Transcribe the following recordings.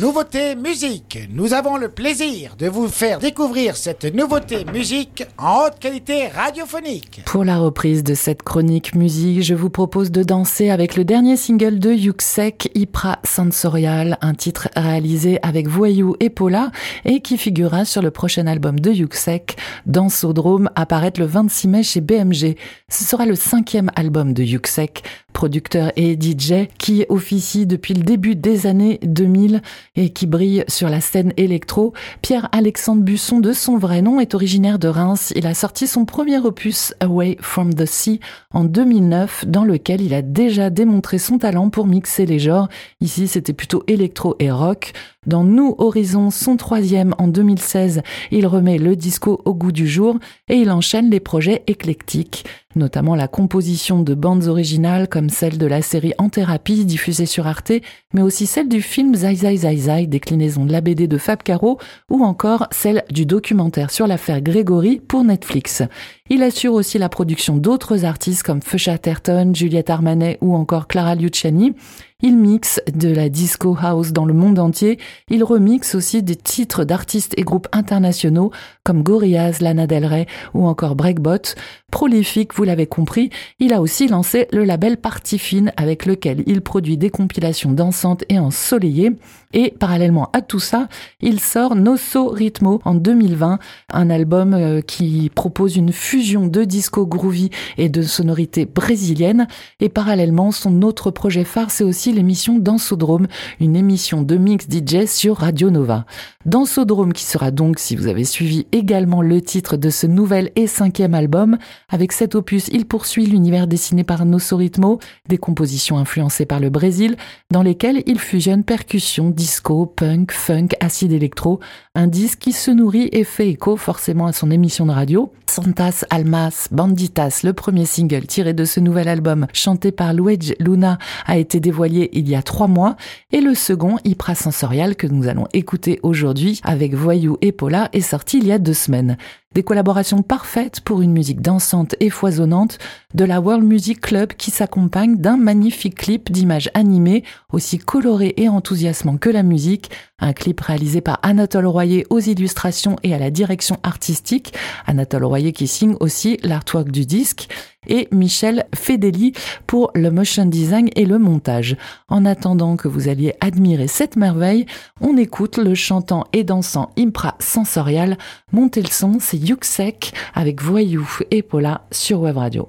Nouveauté musique. Nous avons le plaisir de vous faire découvrir cette nouveauté musique en haute qualité radiophonique. Pour la reprise de cette chronique musique, je vous propose de danser avec le dernier single de Yuxek, Ipra Sensorial, un titre réalisé avec Voyou et Paula et qui figurera sur le prochain album de Yuxek, Dansodrome, apparaître le 26 mai chez BMG. Ce sera le cinquième album de Yuxek, producteur et DJ qui officie depuis le début des années 2000 et qui brille sur la scène électro. Pierre-Alexandre Busson, de son vrai nom, est originaire de Reims. Il a sorti son premier opus Away from the Sea en 2009 dans lequel il a déjà démontré son talent pour mixer les genres. Ici, c'était plutôt électro et rock. Dans Nous Horizons, son troisième en 2016, il remet le disco au goût du jour et il enchaîne les projets éclectiques, notamment la composition de bandes originales comme celle de la série En thérapie diffusée sur Arte, mais aussi celle du film Zai Zai Zai Zai, déclinaison de la BD de Fab Caro, ou encore celle du documentaire sur l'affaire Grégory pour Netflix. Il assure aussi la production d'autres artistes comme Feu Terton, Juliette Armanet ou encore Clara Luciani. Il mixe de la disco house dans le monde entier. Il remixe aussi des titres d'artistes et groupes internationaux comme Gorillaz, Lana Del Rey ou encore Breakbot. Prolifique, vous l'avez compris, il a aussi lancé le label Party Fine avec lequel il produit des compilations dansantes et ensoleillées. Et parallèlement à tout ça, il sort Nosso Ritmo en 2020, un album euh, qui propose une fusion de disco groovy et de sonorités brésiliennes. Et parallèlement, son autre projet phare, c'est aussi l'émission Dansodrome, une émission de mix DJ sur Radio Nova. Dansodrome qui sera donc, si vous avez suivi également le titre de ce nouvel et cinquième album, avec cet opus, il poursuit l'univers dessiné par Nosso Ritmo, des compositions influencées par le Brésil, dans lesquelles il fusionne percussion, disco, punk, funk, acide électro, un disque qui se nourrit et fait écho forcément à son émission de radio. Santas Almas Banditas, le premier single tiré de ce nouvel album, chanté par Luigi Luna, a été dévoilé il y a trois mois, et le second, Hypra Sensorial, que nous allons écouter aujourd'hui avec Voyou et Paula, est sorti il y a deux semaines. Des collaborations parfaites pour une musique dansante et foisonnante de la World Music Club qui s'accompagne d'un magnifique clip d'images animées aussi coloré et enthousiasmant que la musique. Un clip réalisé par Anatole Royer aux illustrations et à la direction artistique. Anatole Royer qui signe aussi l'artwork du disque et Michel Fedeli pour le motion design et le montage. En attendant que vous alliez admirer cette merveille, on écoute le chantant et dansant Impra Sensorial. Montez le son, c'est Yuxek avec Voyou et Paula sur Web Radio.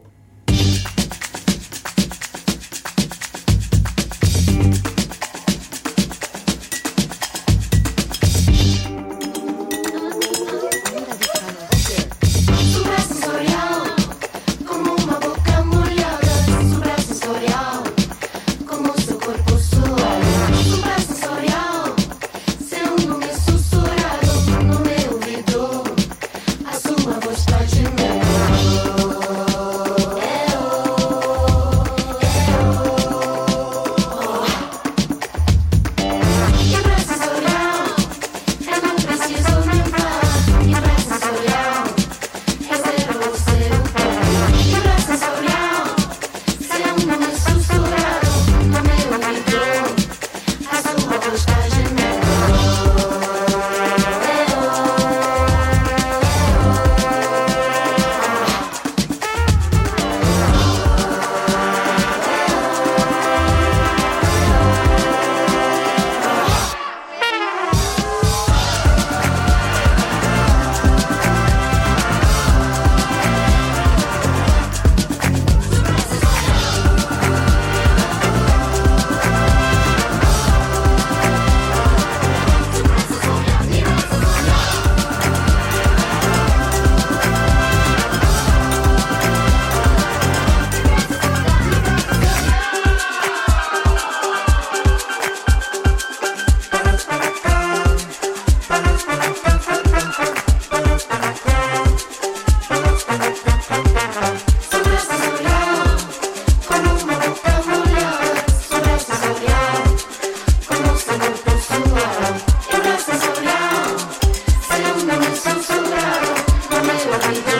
tão na mesma vida.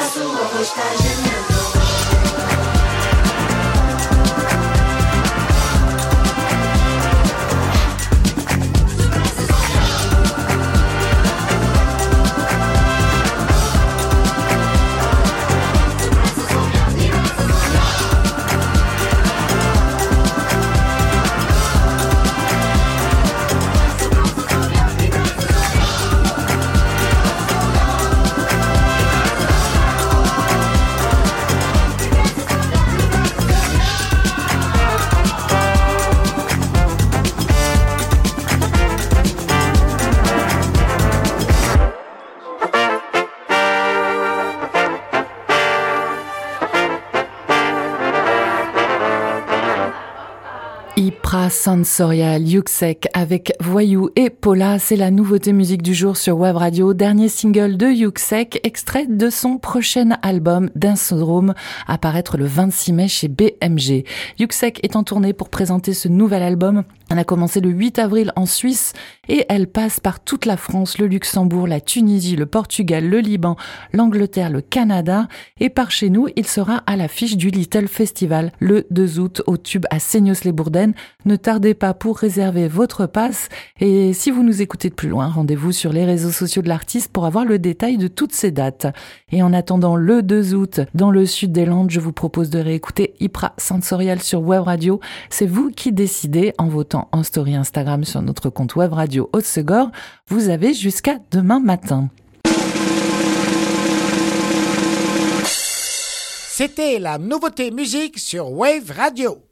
A sua voz está gemendo. Hypra Sensorial, Yuxek avec Voyou et Paula, c'est la nouveauté musique du jour sur Web Radio, dernier single de Yuxek, extrait de son prochain album Dance Room, apparaître le 26 mai chez BMG. Yuxek est en tournée pour présenter ce nouvel album. Elle a commencé le 8 avril en Suisse et elle passe par toute la France, le Luxembourg, la Tunisie, le Portugal, le Liban, l'Angleterre, le Canada et par chez nous, il sera à l'affiche du Little Festival le 2 août au tube à Seignos-les-Bourdaines. Ne tardez pas pour réserver votre passe et si vous nous écoutez de plus loin, rendez-vous sur les réseaux sociaux de l'artiste pour avoir le détail de toutes ces dates. Et en attendant le 2 août, dans le sud des Landes, je vous propose de réécouter Hypra Sensorial sur Web Radio. C'est vous qui décidez en votant en story Instagram sur notre compte web radio Haute-Segor. Vous avez jusqu'à demain matin. C'était la nouveauté musique sur Wave Radio.